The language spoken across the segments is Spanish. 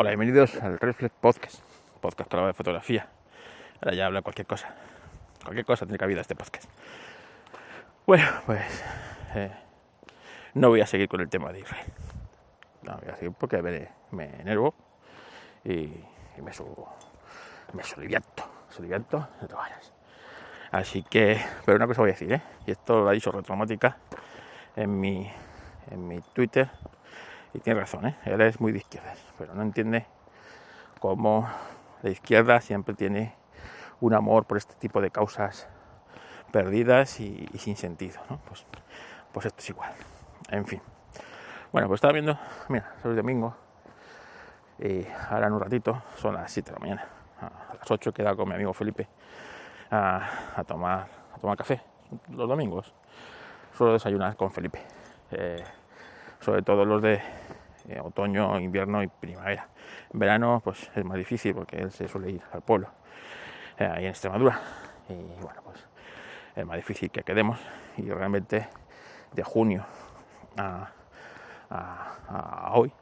Hola, bienvenidos al Reflex Podcast, podcast que de fotografía. Ahora ya habla cualquier cosa, cualquier cosa tiene cabida este podcast. Bueno, pues eh, no voy a seguir con el tema de Israel. No voy a seguir porque me, enervo y, y me subo, me solivianto, de todas Así que, pero una cosa voy a decir, ¿eh? y esto lo ha dicho Retromática en mi, en mi Twitter, y tiene razón, ¿eh? él es muy de izquierdas, pero no entiende cómo la izquierda siempre tiene un amor por este tipo de causas perdidas y, sin sentido, ¿no? Pues, pues esto es igual. En fin. Bueno, pues estaba viendo, mira, es domingo, y ahora en un ratito, son las 7 de la mañana, a las 8 he quedado con mi amigo Felipe a, tomar, a tomar café los domingos. Suelo desayunar con Felipe, eh, sobre todo los de eh, otoño, invierno y primavera. En verano pues es más difícil porque él se suele ir al pueblo, eh, ahí en Extremadura. Y bueno, pues es más difícil que quedemos y realmente de junio a, a hoy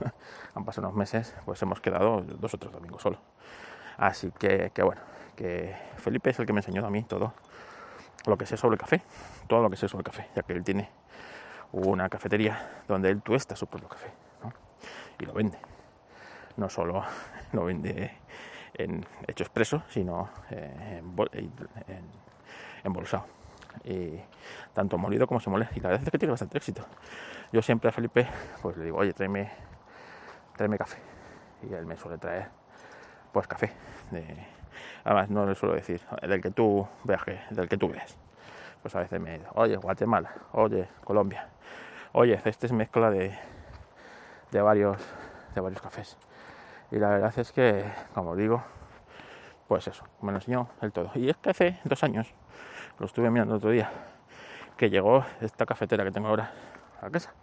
han pasado unos meses, pues hemos quedado dos o tres domingos solo. Así que, que bueno, que Felipe es el que me enseñó a mí todo lo que sé sobre café, todo lo que sé sobre el café, ya que él tiene una cafetería donde él tuesta su propio café y lo vende. No solo lo vende en hecho expreso, sino eh, en, en, embolsado. Y tanto molido como se mole. Y la verdad es que tiene bastante éxito. Yo siempre a Felipe pues le digo, oye, tráeme, tráeme café. Y él me suele traer pues café de, Además, no le suelo decir, del que tú veas, del que tú veas. Pues a veces me dice, oye, Guatemala, oye, Colombia, oye, este es mezcla de, de, varios, de varios cafés. Y la verdad es que, como digo, pues eso, me lo enseñó el todo. Y es que hace dos años, lo estuve mirando otro día, que llegó esta cafetera que tengo ahora a casa.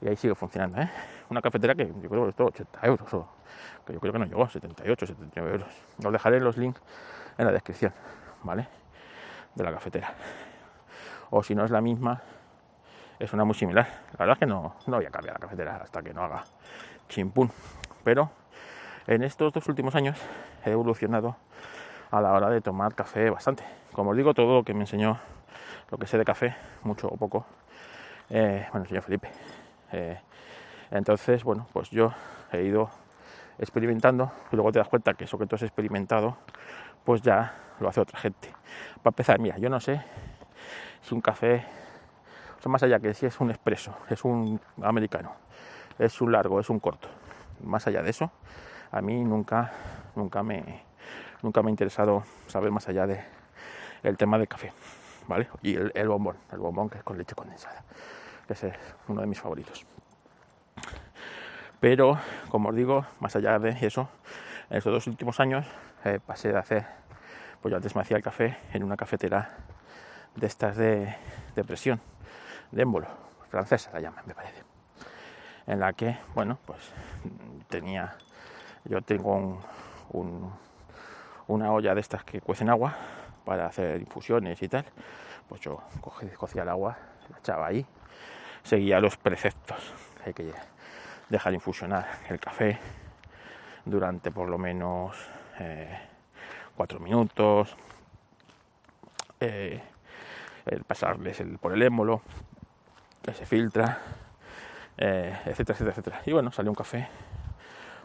Y ahí sigue funcionando, ¿eh? Una cafetera que yo creo que costó 80 euros o que yo creo que no llegó, 78, 79 euros. Os dejaré los links en la descripción, ¿vale? De la cafetera. O si no es la misma, es una muy similar. La verdad es que no, no voy a cambiar la cafetera hasta que no haga chimpún. Pero en estos dos últimos años he evolucionado a la hora de tomar café bastante. Como os digo, todo lo que me enseñó, lo que sé de café, mucho o poco, eh, bueno, señor Felipe. Eh, entonces, bueno, pues yo he ido experimentando y luego te das cuenta que eso que tú has experimentado, pues ya lo hace otra gente. Para empezar, mira, yo no sé si un café, más allá que si es un expreso, es un americano, es un largo, es un corto, más allá de eso, a mí nunca, nunca me, nunca me ha interesado saber más allá de el tema del café, ¿vale? Y el, bombón, el bombón que es con leche condensada, que es uno de mis favoritos. Pero, como os digo, más allá de eso, en estos dos últimos años eh, pasé de hacer, pues yo antes me hacía el café en una cafetera de estas de, de presión, de émbolo, francesa la llaman, me parece, en la que, bueno, pues tenía, yo tengo un, un, una olla de estas que cuecen agua para hacer infusiones y tal, pues yo cogía el agua, la echaba ahí, seguía los preceptos. Hay que dejar infusionar el café durante por lo menos eh, cuatro minutos, eh, el pasarles el, por el émbolo, se filtra, eh, etcétera, etcétera, etcétera. Y bueno, salió un café,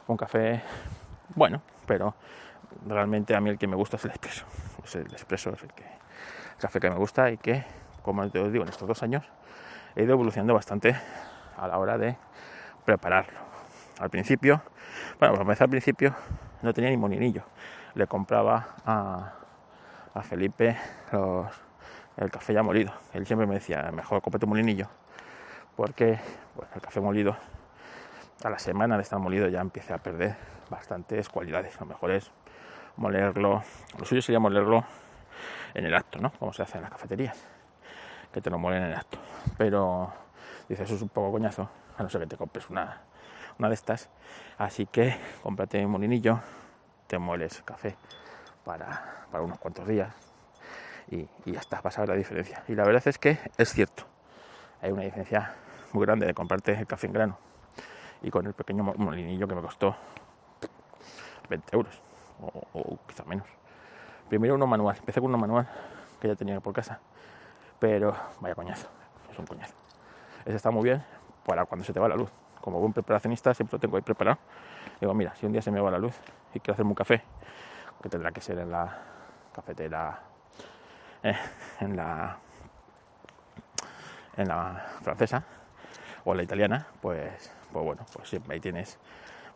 un café bueno, pero realmente a mí el que me gusta es el expreso. Es el expreso es el, que, el café que me gusta y que, como os digo, en estos dos años he ido evolucionando bastante a la hora de prepararlo. Al principio, bueno, para empezar al principio no tenía ni molinillo. Le compraba a, a Felipe los, el café ya molido. Él siempre me decía, mejor cómprate un molinillo. Porque el café molido a la semana de estar molido ya empieza a perder bastantes cualidades. Lo mejor es molerlo, lo suyo sería molerlo en el acto, ¿no? Como se hace en las cafeterías, que te lo molen en el acto. Pero dice, eso es un poco coñazo a no ser que te compres una, una de estas. Así que cómprate un molinillo, te mueles café para, para unos cuantos días y, y, ya está, vas a ver la diferencia. Y la verdad es que es cierto, hay una diferencia muy grande de comprarte el café en grano y con el pequeño molinillo que me costó 20 euros o, o quizá menos. Primero uno manual, empecé con uno manual que ya tenía por casa, pero vaya coñazo, es un coñazo. Ese está muy bien para cuando se te va la luz. Como buen preparacionista siempre lo tengo ahí preparado. Digo, mira, si un día se me va la luz y quiero hacerme un café, que tendrá que ser en la cafetera, eh, en la en la francesa o la italiana, pues, pues bueno, pues siempre ahí tienes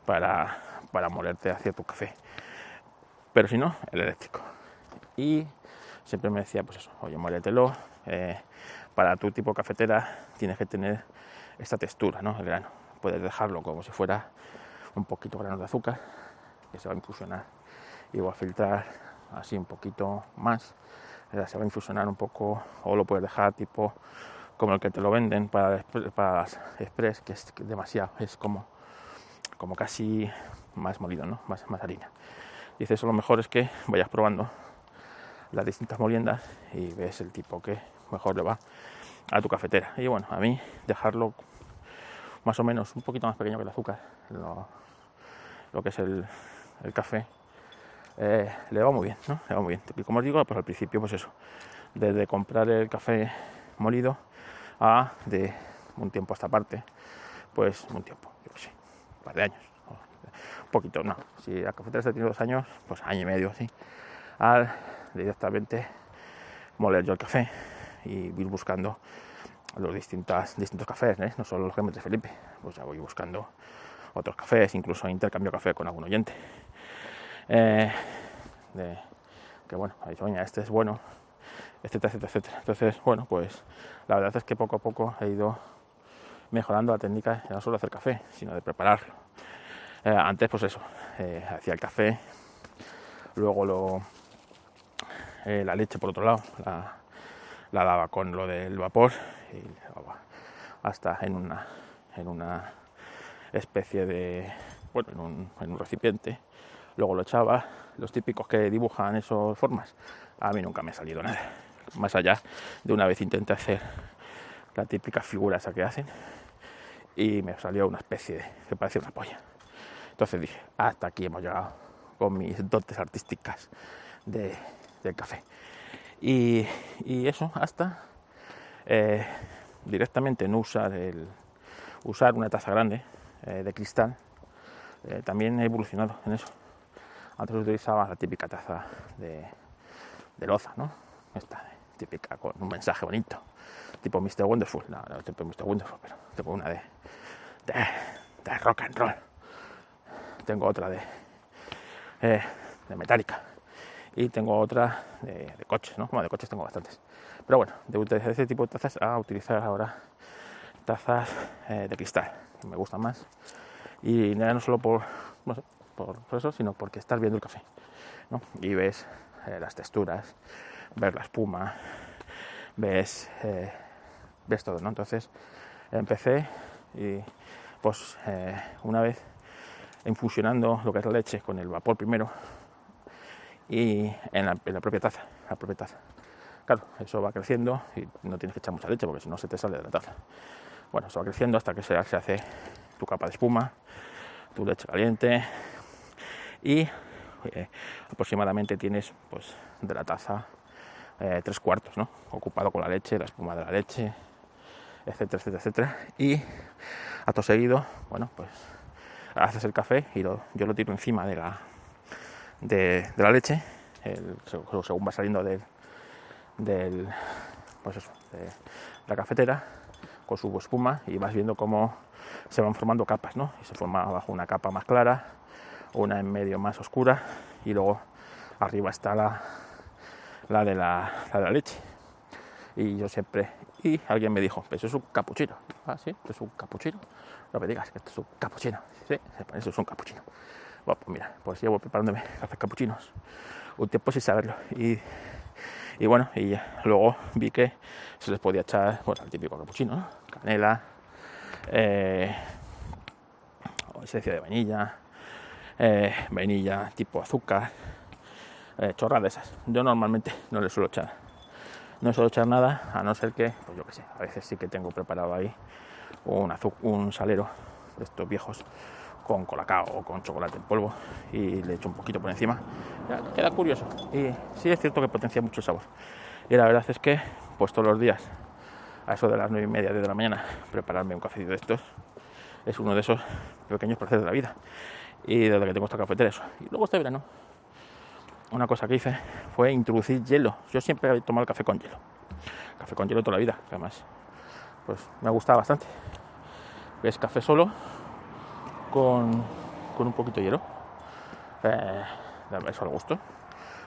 para, para molerte hacia tu café. Pero si no, el eléctrico. Y siempre me decía, pues eso, oye, muéretelo. Eh, para tu tipo de cafetera tienes que tener esta textura, ¿no? El grano. Puedes dejarlo como si fuera un poquito grano de azúcar, que se va a infusionar y va a filtrar así un poquito más. Se va a infusionar un poco, o lo puedes dejar tipo como el que te lo venden para, para express, que es demasiado, es como, como casi más molido, ¿no? Más, más harina. Dice eso lo mejor es que vayas probando las distintas moliendas y ves el tipo que mejor le va a tu cafetera. Y bueno, a mí dejarlo más o menos un poquito más pequeño que el azúcar, lo, lo que es el, el café, eh, le va muy bien, ¿no? Le va muy bien. Y como os digo, pues al principio, pues eso, desde comprar el café molido a de un tiempo a esta parte, pues un tiempo, yo qué sé, un par de años, un poquito, no, si la cafetera está tiene dos años, pues año y medio así, al directamente moler yo el café y ir buscando los distintas, distintos cafés, ¿eh? no solo los que de Felipe, pues ya voy buscando otros cafés, incluso intercambio café con algún oyente. Eh, de, que bueno, ha dicho, este es bueno, etcétera, etcétera, etcétera. Entonces, bueno, pues la verdad es que poco a poco he ido mejorando la técnica, ya no solo de hacer café, sino de prepararlo. Eh, antes, pues eso, eh, hacía el café, luego lo, eh, la leche por otro lado, la, daba con lo del vapor y hasta en una, en una especie de, bueno, en un, en un recipiente, luego lo echaba, los típicos que dibujan esas formas, a mí nunca me ha salido nada más allá de una vez intenté hacer la típica figura esa que hacen y me salió una especie de, que parecía una polla. Entonces dije, hasta aquí hemos llegado con mis dotes artísticas de, del café. Y, y, eso hasta eh, directamente no usar, el, usar una taza grande eh, de cristal. Eh, también he evolucionado en eso. Antes utilizaba la típica taza de, de loza, ¿no? Esta, típica, con un mensaje bonito, tipo Mr. Wonderful, no, no tipo Mr. Wonderful, pero tengo una de, de, rock and roll. Tengo otra de, eh, de Metallica y tengo otra de, coches, ¿no? Como de coches tengo bastantes. Pero bueno, de utilizar ese tipo de tazas a utilizar ahora tazas eh, de cristal, que me gustan más. Y no solo por, por, eso, sino porque estás viendo el café, ¿no? Y ves eh, las texturas, ver la espuma, ves, eh, ves todo, ¿no? Entonces empecé y pues eh, una vez infusionando lo que es la leche con el vapor primero y en la, propia taza, la propia taza. Claro, eso va creciendo y no tienes que echar mucha leche porque si no se te sale de la taza. Bueno, eso va creciendo hasta que se, se hace tu capa de espuma, tu leche caliente y eh, aproximadamente tienes pues de la taza eh, tres cuartos, ¿no? Ocupado con la leche, la espuma de la leche, etcétera, etcétera, etcétera. Y acto seguido, bueno, pues haces el café y yo lo tiro encima de la, de, la leche, según va saliendo del, del pues eso, de la cafetera con su espuma y vas viendo cómo se van formando capas, ¿no? Y se forma abajo una capa más clara, una en medio más oscura y luego arriba está la, la de la, la, leche. Y yo siempre, y alguien me dijo, eso es un capuchino. Ah, sí, es un capuchino. No me digas que esto es un capuchino. Sí, eso es un capuchino. Bueno, pues mira, pues llevo preparándome cafés capuchinos un tiempo sin saberlo. Y, y bueno, y luego vi que se les podía echar, bueno, el típico capuchino, canela, eh, esencia de vainilla, eh, vainilla tipo azúcar, eh, chorras de esas. Yo normalmente no le suelo echar. No suelo echar nada, a no ser que, pues yo que sé, a veces sí que tengo preparado ahí un, un salero de estos viejos con colacao o con chocolate en polvo y le echo un poquito por encima. queda curioso y sí es cierto que potencia mucho el sabor. Y la verdad es que, pues todos los días, a eso de las 9 y media, de la mañana, prepararme un cafecito de estos es uno de esos pequeños procesos de la vida. Y desde que tengo esta cafetera, eso. Y luego este verano, una cosa que hice fue introducir hielo. Yo siempre he tomado el café con hielo. Café con hielo toda la vida, además, pues me ha gustado bastante. Es café solo con, un poquito de hielo. Eh, eso al gusto.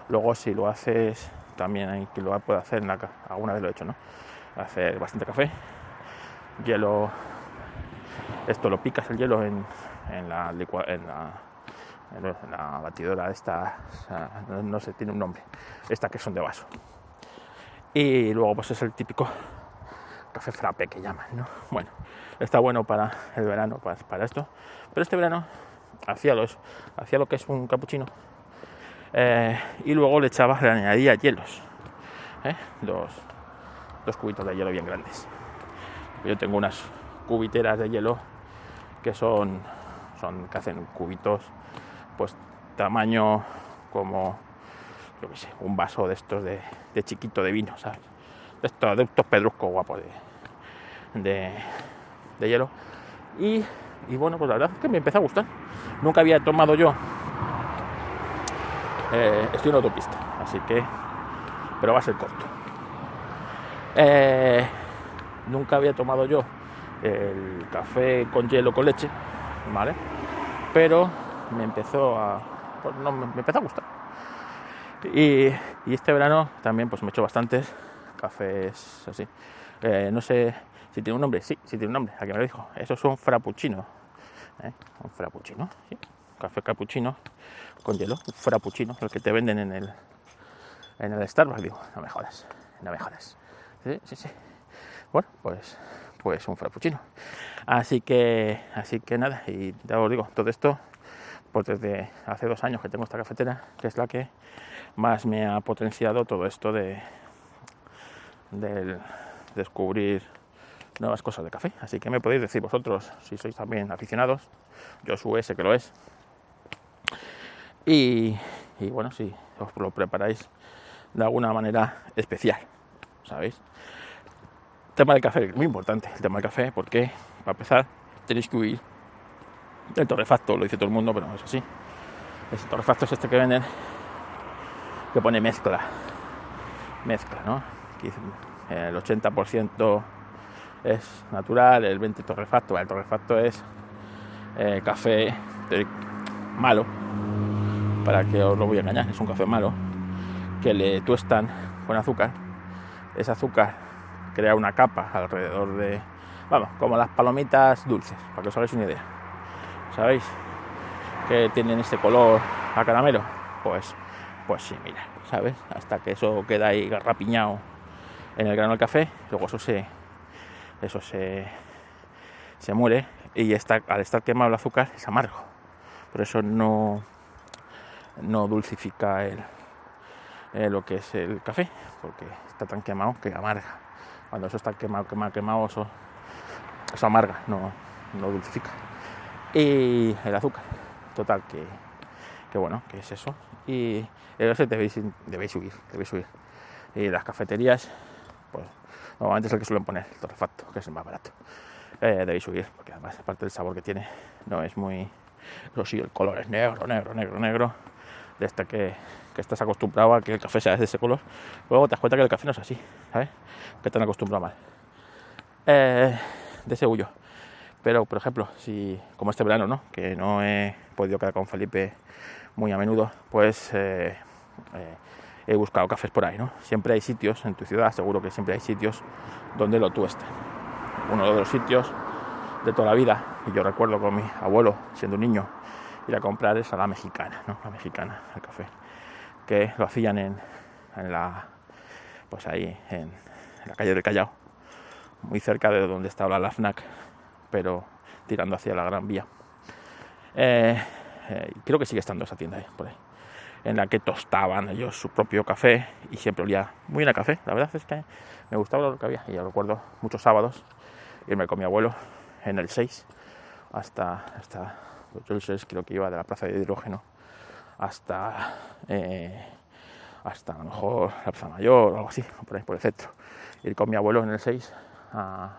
Luego si lo haces también hay que lo puede hacer en la alguna vez lo he hecho, ¿no? Hacer bastante café, hielo, esto lo picas el hielo en, la, en la la batidora esta, no, sé, tiene un nombre, esta que son de vaso. Y luego pues es el típico café frappe que llaman, ¿no? Bueno, está bueno para el verano, para, para esto, pero este verano hacía, los, hacía lo que es un capuchino eh, y luego le echaba, le añadía hielos, ¿eh? dos, dos cubitos de hielo bien grandes. Yo tengo unas cubiteras de hielo que son, son que hacen cubitos, pues tamaño como, yo qué sé, un vaso de estos de, chiquito de vino, ¿sabes? De estos, de estos pedruscos guapos de, de, hielo. Y, y bueno, pues la verdad es que me empezó a gustar. Nunca había tomado yo eh, estoy en autopista, así que, pero va a ser corto. Eh, nunca había tomado yo el café con hielo con leche, ¿vale? Pero me empezó a, pues no, me, empezó a gustar. Y, este verano también pues me he hecho bastantes cafés así. Eh, no sé si tiene un nombre, sí, sí tiene un nombre, a me lo dijo. Eso es un frappuccino. Un frappuccino, café cappuccino con hielo, frappuccino, el que te venden en el, en el Starbucks. Digo, no me jodas, no me jodas. Sí, sí, sí. Bueno, pues, pues un frappuccino. Así que, así que nada, y ya os digo, todo esto, pues desde hace dos años que tengo esta cafetera, que es la que más me ha potenciado todo esto de del descubrir nuevas cosas de café. Así que me podéis decir vosotros si sois también aficionados. Yo su ese que lo es, y, bueno, si os lo preparáis de alguna manera especial, ¿sabéis? El tema del café, muy importante el tema del café, porque para empezar tenéis que huir del torrefacto, lo dice todo el mundo, pero no es así. El torrefacto es este que venden, que pone mezcla, mezcla, ¿no? El 80% es natural, el 20% torrefacto. El torrefacto es eh, café malo, para que os lo voy a engañar, es un café malo, que le tuestan con azúcar. Ese azúcar crea una capa alrededor de, vamos, como las palomitas dulces, para que os hagáis una idea. ¿Sabéis? Que tienen este color a caramelo. Pues, pues sí, mira, ¿sabes? Hasta que eso queda ahí garrapiñado en el grano del café, luego eso se, eso se, se muere y está, al estar quemado el azúcar es amargo. Por eso no, no dulcifica el, lo que es el café, porque está tan quemado que amarga. Cuando eso está quemado, quemado, quemado, eso, eso amarga, no, no dulcifica. Y el azúcar, total, que, que bueno, que es eso. Y eso debéis, debéis subir, debéis subir. Y las cafeterías, pues normalmente es el que suelen poner, el torrefacto, que es el más barato. Eh, debéis subir, porque además, aparte del sabor que tiene, no es muy. Pero sí, el color es negro, negro, negro, negro desde que, que estás acostumbrado a que el café sea de ese color, luego te das cuenta que el café no es así, ¿sabes? Que te han acostumbrado mal. Eh, de ese huyo. Pero, por ejemplo, si como este verano, ¿no? Que no he podido quedar con Felipe muy a menudo, pues eh, eh, he buscado cafés por ahí, ¿no? Siempre hay sitios en tu ciudad, seguro que siempre hay sitios donde lo tuestan. Uno de los sitios de toda la vida, y yo recuerdo con mi abuelo, siendo un niño, ir a comprar esa la mexicana, ¿no? La mexicana, el café. Que lo hacían en, en la. Pues ahí, en, la calle del Callao. Muy cerca de donde estaba la FNAC, pero tirando hacia la Gran Vía. Eh, eh, creo que sigue estando esa tienda ahí, por ahí. En la que tostaban ellos su propio café y siempre olía muy bien a café. La verdad es que me gustaba lo que había. Y yo recuerdo muchos sábados irme con mi abuelo en el 6 hasta, hasta yo el 6 creo que iba de la plaza de hidrógeno hasta, eh, hasta a lo mejor la plaza mayor o algo así, por ahí por el centro. Ir con mi abuelo en el 6 a,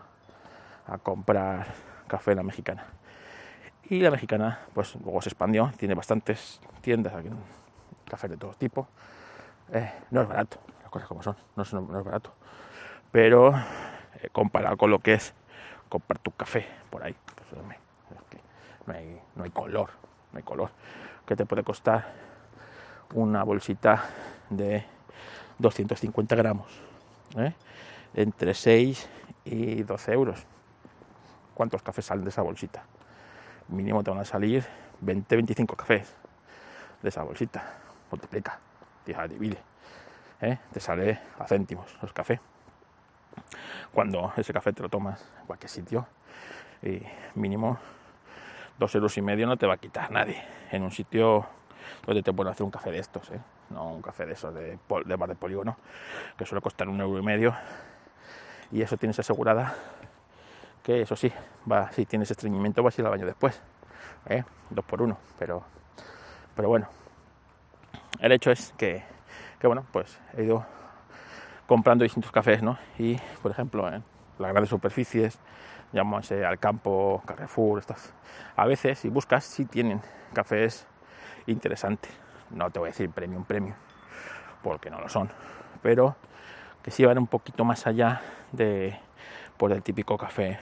a comprar café en la mexicana. Y la mexicana, pues luego se expandió, tiene bastantes tiendas aquí, café de todo tipo. Eh, no es barato, las cosas como son, no es, barato. Pero eh, comparado con lo que es comprar tu café por ahí, pues, no, hay, no hay color, no hay color. Que te puede costar una bolsita de 250 gramos, ¿eh? entre 6 y 12 euros. ¿Cuántos cafés salen de esa bolsita? Mínimo te van a salir 20-25 cafés de esa bolsita. Multiplica, divide. ¿eh? Te sale a céntimos los cafés. Cuando ese café te lo tomas en cualquier sitio, y mínimo dos euros y medio no te va a quitar nadie. En un sitio donde te pueden hacer un café de estos, ¿eh? no un café de esos de, de bar de polígono, que suele costar un euro y medio. Y eso tienes asegurada que eso sí, si tienes estreñimiento vas a ir al baño después, ¿eh? dos por uno, pero, pero bueno, el hecho es que, que, bueno, pues he ido comprando distintos cafés, ¿no? Y, por ejemplo, en las grandes superficies, llámase al campo, Carrefour, estas, a veces, si buscas, sí tienen cafés interesantes, no te voy a decir premium, premium, porque no lo son, pero que sí van un poquito más allá de por el típico café,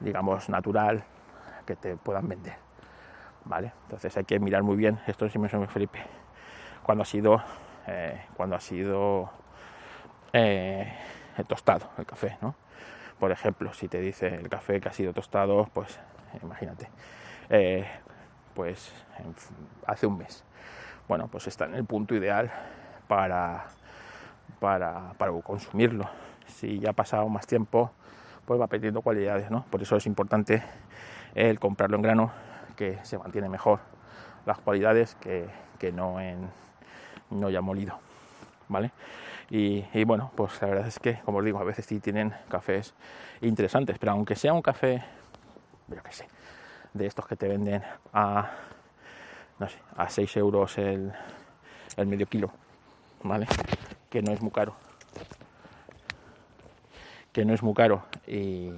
digamos, natural que te puedan vender. ¿Vale? Entonces hay que mirar muy bien, esto es me Felipe, cuando ha sido, eh, cuando ha sido eh, tostado, el café, ¿no? Por ejemplo, si te dice el café que ha sido tostado, pues imagínate, eh, pues hace un mes. Bueno, pues está en el punto ideal para, para, para consumirlo. Si ya ha pasado más tiempo, pues va perdiendo cualidades, ¿no? Por eso es importante el comprarlo en grano, que se mantiene mejor las cualidades que, que no en no ya molido, ¿vale? Y, y, bueno, pues la verdad es que, como os digo, a veces sí tienen cafés interesantes, pero aunque sea un café, yo qué sé, de estos que te venden a, no sé, a 6 euros el, el medio kilo, ¿vale? Que no es muy caro que no es muy caro y,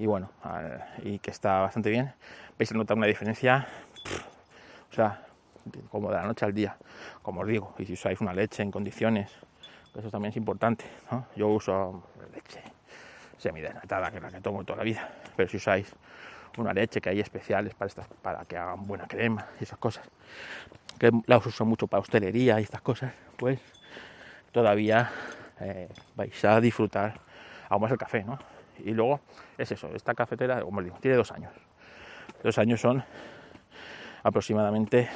bueno, y que está bastante bien, vais a notar una diferencia, o sea, como de la noche al día, como os digo, y si usáis una leche en condiciones, eso también es importante. Yo uso leche semidesnatada, que es la que tomo toda la vida, pero si usáis una leche que hay especiales para, estas, para que hagan buena crema y esas cosas, que las uso mucho para hostelería y estas cosas, pues todavía eh, vais a disfrutar aún más el café, ¿no? Y luego es eso, esta cafetera, como digo, tiene dos años. Dos años son aproximadamente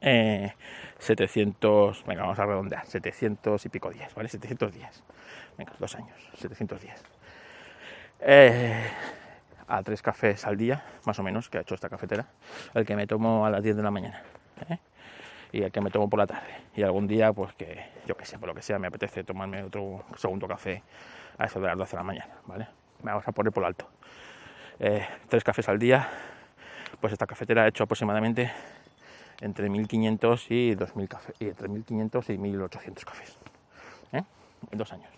700, eh, venga, vamos a redondear, 700 y pico días, ¿vale? 700 días. Venga, dos años, 700 días. Eh, a tres cafés al día, más o menos, que ha hecho esta cafetera, el que me tomo a las 10 de la mañana. ¿eh? Y el que me tomo por la tarde. Y algún día, pues que yo que sé, por lo que sea, me apetece tomarme otro segundo café a eso de las 12 de la mañana, ¿vale? Me vamos a poner por alto. Eh, tres cafés al día, pues esta cafetera ha hecho aproximadamente entre 1500 y 2000 cafés, y entre 1500 y 1800 cafés, ¿eh? en dos años.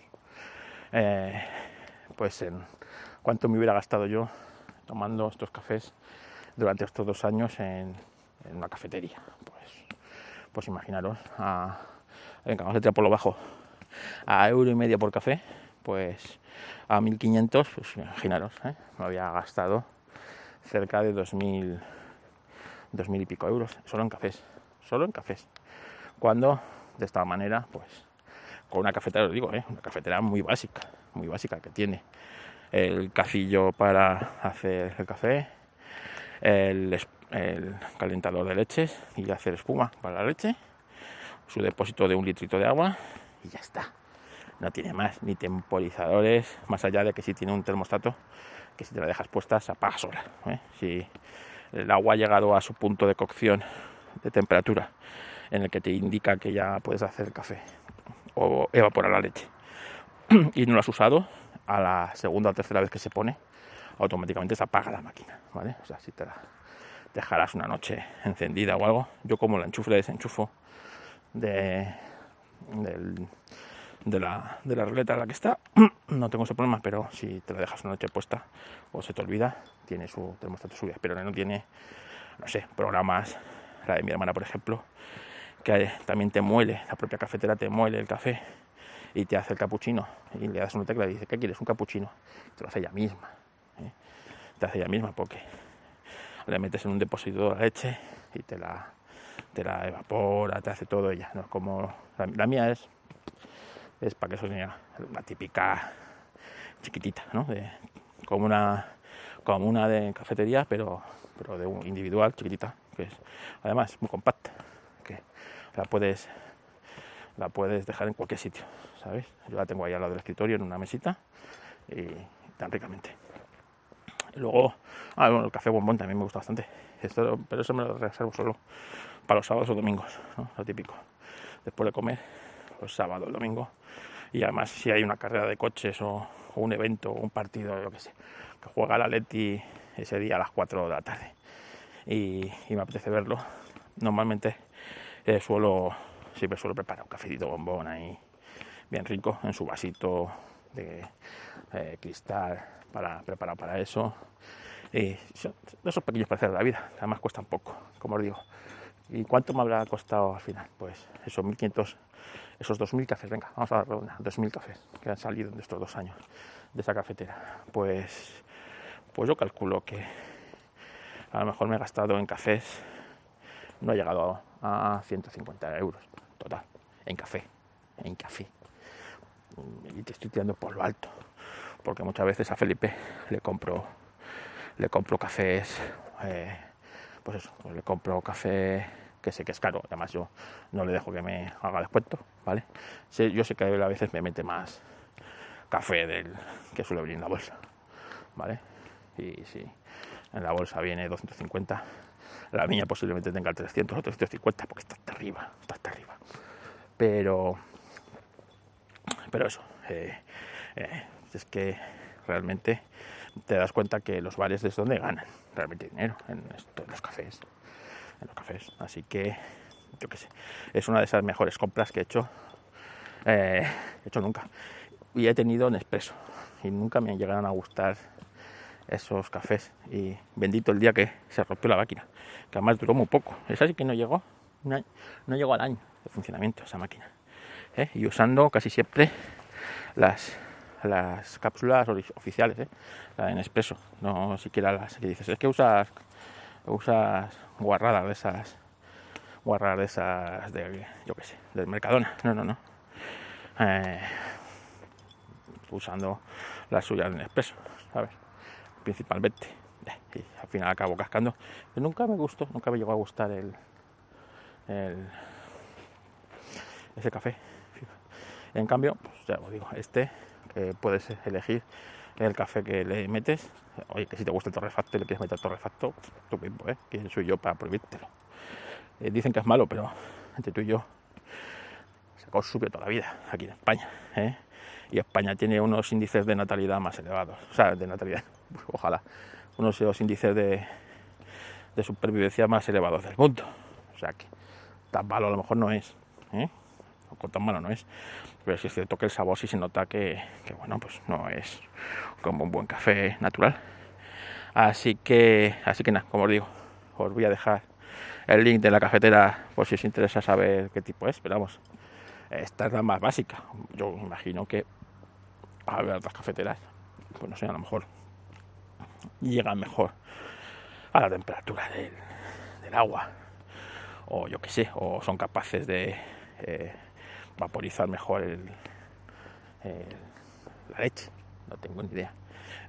Eh, pues en cuánto me hubiera gastado yo tomando estos cafés durante estos dos años en, en una cafetería. Pues pues imaginaros, a, venga, vamos a tirar por lo bajo, a euro y medio por café, pues a 1500, pues imaginaros, ¿eh? me había gastado cerca de 2000, 2000 y pico euros, solo en cafés, solo en cafés. Cuando de esta manera, pues con una cafetera, os digo, ¿eh? una cafetera muy básica, muy básica que tiene el cafillo para hacer el café, el, el calentador de leches y hacer espuma para la leche, su depósito de un litrito de agua y ya está. No tiene más, ni temporizadores, más allá de que si tiene un termostato, que si te la dejas puesta se apaga sola. ¿eh? Si el agua ha llegado a su punto de cocción de temperatura en el que te indica que ya puedes hacer café o evaporar la leche y no lo has usado, a la segunda o tercera vez que se pone, automáticamente se apaga la máquina, ¿vale? O sea, si te la dejarás una noche encendida o algo, yo como la enchufo, desenchufo de, de, la, de la ruleta en la que está, no tengo ese problema, pero si te la dejas una noche puesta o se te olvida, tiene su termostato subido, pero no tiene, no sé, programas, la de mi hermana, por ejemplo, que también te muele, la propia cafetera te muele el café y te hace el capuchino y le das una tecla y dice, ¿qué quieres? Un capuchino. Te lo hace ella misma. ¿eh? Te hace ella misma porque le metes en un depósito de leche y te la, te la evapora, te hace todo ella. ¿no? Como la, mía es, es para que eso sea la típica chiquitita, ¿no? De, como una como una de cafetería, pero, pero de un individual, chiquitita, que es además muy compacta, que la puedes la puedes dejar en cualquier sitio, ¿sabes? Yo la tengo ahí al lado del escritorio en una mesita y tan ricamente. Luego, ah, bueno, el café bombón también me gusta bastante, Esto, pero eso me lo reservo solo para los sábados o domingos, lo típico. Después de comer, los sábados, o domingo. Y además, si hay una carrera de coches o, un evento o un partido, yo que sé, que juega la Leti ese día a las 4 de la tarde y, me apetece verlo, normalmente eh, suelo siempre suelo preparar un cafecito bombón ahí, bien rico, en su vasito de eh, cristal para preparar para eso. Y son esos pequeños placeres de la vida, además cuestan poco, como os digo. ¿Y cuánto me habrá costado al final? Pues esos 1500, esos 2000 cafés, venga, vamos a dar una, 2000 cafés que han salido en estos dos años de esa cafetera. Pues, pues yo calculo que a lo mejor me he gastado en cafés, no he llegado a 150 euros total, en café, en café. Y te estoy tirando por lo alto, porque muchas veces a Felipe le compro, le compro cafés, eh, pues eso, pues le compro café que sé que es caro, además yo no le dejo que me haga descuento, ¿vale? yo sé que a veces me mete más café del que suele venir en la bolsa, ¿vale? Y si en la bolsa viene 250, la mía posiblemente tenga 300 o 350 porque está hasta arriba, está hasta arriba. Pero, pero eso, eh, eh, es que realmente te das cuenta que los bares es donde ganan realmente dinero, en, los cafés. En los cafés. Así que, yo qué sé, es una de esas mejores compras que he hecho, eh, he hecho nunca. Y he tenido en expreso. Y nunca me llegaron a gustar esos cafés. Y bendito el día que se rompió la máquina, que además duró muy poco. Esa sí que no llegó, no, llegó al año de funcionamiento esa máquina. ¿Eh? Y usando casi siempre las, las cápsulas oficiales, ¿eh? la expreso, no siquiera las que dices, es que usas, usas guarradas de esas, guarradas de esas, de, yo qué sé, del Mercadona. No, no, no. Eh, usando las suyas en expreso, ¿sabes? principalmente. Y al final acabo cascando. Pero nunca me gustó, nunca me llegó a gustar el, ese café. En cambio, pues ya os digo, este puedes elegir el café que le metes. Oye, que si te gusta el torrefacto y le quieres meter torrefacto, tú mismo, ¿eh? ¿Quién soy yo para prohibírtelo? Eh, dicen que es malo, pero entre tú y yo se ha subido toda la vida aquí en España. ¿eh? Y España tiene unos índices de natalidad más elevados. O sea, de natalidad, ojalá, unos de los índices de, supervivencia más elevados del mundo. O sea que tan malo a lo mejor no es, ¿eh? o tan malo no es. Pero sí es cierto que el sabor sí se nota que, bueno, pues no es como un buen café natural. Así que, así que nada, como os digo, os voy a dejar el link de la cafetera por si os interesa saber qué tipo es, pero vamos, esta es la más básica. Yo imagino que a ver otras cafeteras, pues no sé, a lo mejor llegan mejor a la temperatura del, agua o yo qué sé, o son capaces de eh, vaporizar mejor el, la leche, no tengo ni idea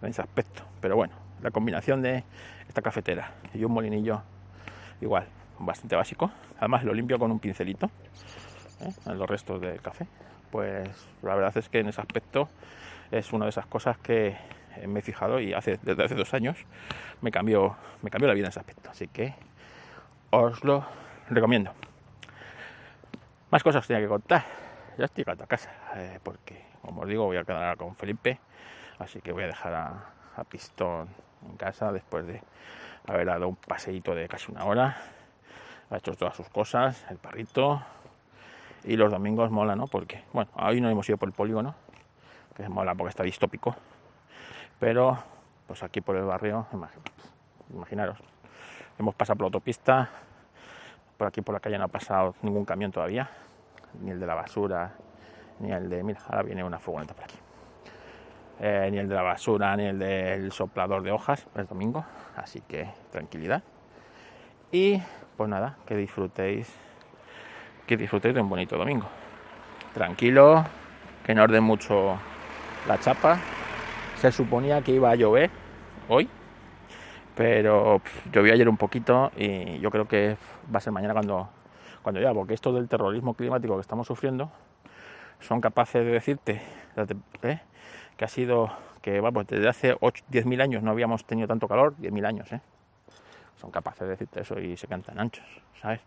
en ese aspecto, pero bueno, la combinación de esta cafetera y un molinillo igual, bastante básico, además lo limpio con un pincelito ¿eh? en los restos del café, pues la verdad es que en ese aspecto es una de esas cosas que me he fijado y hace, desde hace dos años me cambió, me cambió la vida en ese aspecto. Así que os lo recomiendo. Más cosas tenía que contar. Ya estoy llegando a casa, eh, porque como os digo, voy a quedar con Felipe, así que voy a dejar a, pistón en casa después de haber dado un paseíto de casi una hora. Ha hecho todas sus cosas, el perrito. Y los domingos mola, ¿no? Porque, bueno, hoy no hemos ido por el polígono, que mola porque está distópico. Pero, pues aquí por el barrio, imaginaros, hemos pasado por la autopista, por aquí por la calle no ha pasado ningún camión todavía, ni el de la basura, ni el de, mira, ahora viene una furgoneta por aquí. Eh, ni el de la basura, ni el del soplador de hojas, el domingo, así que tranquilidad. Y pues nada, que disfrutéis, que disfrutéis de un bonito domingo. Tranquilo, que no orden mucho la chapa. Se suponía que iba a llover hoy, pero llovió ayer un poquito y yo creo que va a ser mañana cuando, cuando llueva, porque esto del terrorismo climático que estamos sufriendo son capaces de decirte ¿eh? que ha sido que vamos, desde hace 10.000 años no habíamos tenido tanto calor, 10.000 años, ¿eh? son capaces de decirte eso y se cantan anchos, ¿sabes?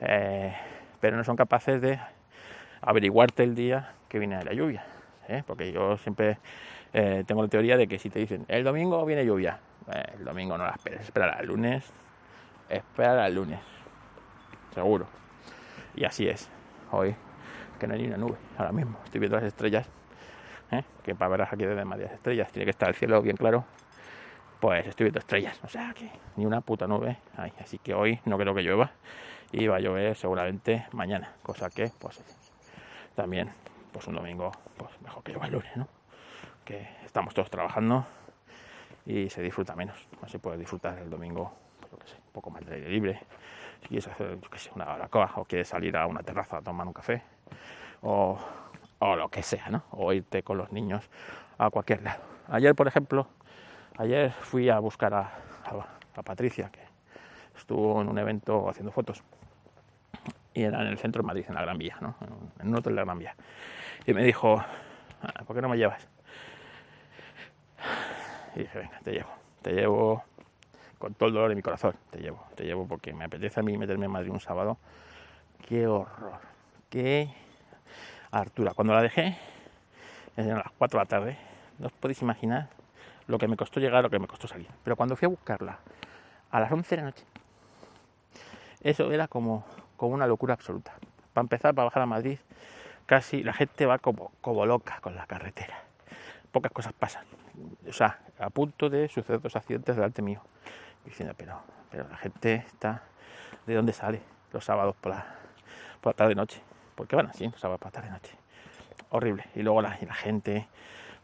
Eh, pero no son capaces de averiguarte el día que viene la lluvia, ¿eh? porque yo siempre tengo la teoría de que si te dicen el domingo viene lluvia, el domingo no la esperes, espera al lunes, espera al lunes, seguro. Y así es, hoy que no hay ni una nube ahora mismo. Estoy viendo las estrellas, ¿eh? que para ver aquí desde Madrid estrellas tiene que estar el cielo bien claro. Pues estoy viendo estrellas, o sea que ni una puta nube hay. Así que hoy no creo que llueva y va a llover seguramente mañana, cosa que pues también pues un domingo pues mejor que llueva el lunes, ¿no? Que estamos todos trabajando y se disfruta menos. No se puede disfrutar el domingo, pues, un poco más de aire libre. Si quieres hacer, una baracoa o quieres salir a una terraza a tomar un café, o, lo que sea, ¿no? O irte con los niños a cualquier lado. Ayer, por ejemplo, ayer fui a buscar a, Patricia, que estuvo en un evento haciendo fotos. Y era en el centro de Madrid, en la Gran Vía, ¿no? En un hotel de la Gran Vía. Y me dijo, ah, ¿por qué no me llevas? Y dije, venga, te llevo. Te llevo con todo el dolor de mi corazón. Te llevo, te llevo porque me apetece a mí meterme en Madrid un sábado. Qué horror. Qué Artura. Cuando la dejé, eran las 4 de la tarde, no os podéis imaginar lo que me costó llegar, lo que me costó salir. Pero cuando fui a buscarla a las 11 de la noche, eso era como, como una locura absoluta. Para empezar, para bajar a Madrid, casi la gente va como, como loca con la carretera. Pocas cosas pasan. O sea, a punto de suceder dos accidentes delante mío. Pero, la gente está. ¿De dónde sale los sábados por la, por la tarde noche? porque van así, se va a pasar de noche. Horrible. Y luego la, gente,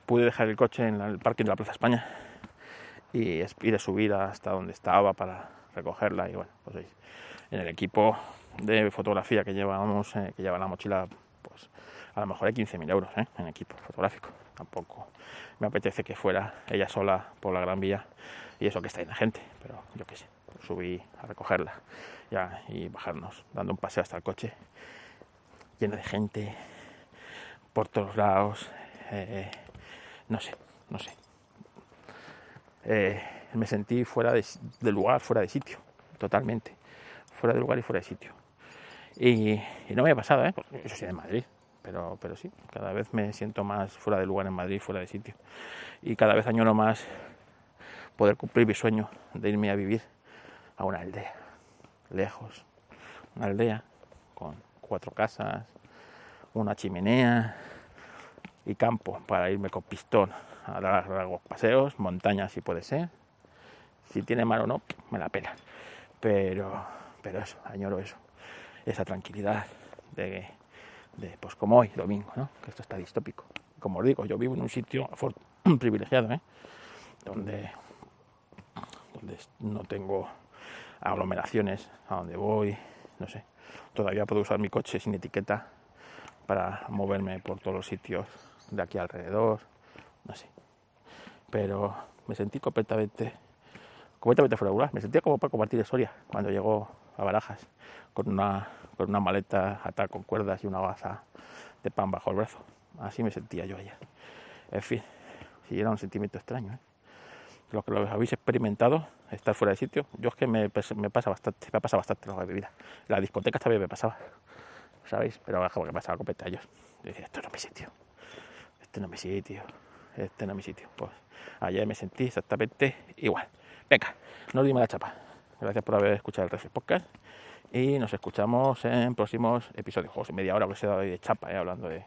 pude dejar el coche en el parking de la Plaza España y ir a subir hasta donde estaba para recogerla. Y bueno, pues en el equipo de fotografía que llevábamos, eh, que lleva la mochila, pues a lo mejor hay 15.000 euros ¿eh? en equipo fotográfico. Tampoco me apetece que fuera ella sola por la Gran Vía y eso que está la gente, pero yo qué sé, subí a recogerla ya y bajarnos, dando un paseo hasta el coche lleno de gente por todos lados. Eh, no sé, no sé. Eh, me sentí fuera de, lugar, fuera de sitio, totalmente. Fuera de lugar y fuera de sitio. Y, no me ha pasado, ¿eh? Eso sí, en Madrid. Pero, pero sí, cada vez me siento más fuera de lugar en Madrid, fuera de sitio. Y cada vez añoro más poder cumplir mi sueño de irme a vivir a una aldea, lejos. Una aldea con cuatro casas, una chimenea y campo para irme con pistón a dar largos paseos, montañas si puede ser. Si tiene mar o no, me la pela. Pero, pero eso, añoro eso, esa tranquilidad de, de pues como hoy, domingo, ¿no? que esto está distópico. Como os digo, yo vivo en un sitio privilegiado, ¿eh? donde no tengo aglomeraciones a donde voy, no sé, todavía puedo usar mi coche sin etiqueta para moverme por todos los sitios de aquí alrededor, no sé. Pero me sentí completamente, completamente fuera de. Me sentía como para compartir historia cuando llegó a Barajas con una, con una maleta atada con cuerdas y una baza de pan bajo el brazo. Así me sentía yo allá. En fin, si era un sentimiento extraño. ¿eh? los que los habéis experimentado, estar fuera de sitio, yo es que me, pasa bastante, me pasa bastante lo que mi vida. La discoteca también me pasaba, sabéis Pero como que pasaba con petallos. Yo decía, esto no es mi sitio, este no es mi sitio, este no es mi sitio. Pues ayer me sentí exactamente igual. Venga, no dimos la chapa. Gracias por haber escuchado el Reflex Podcast y nos escuchamos en próximos episodios. Media hora que se he dado de chapa, ¿eh? hablando de,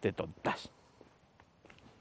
de tontas.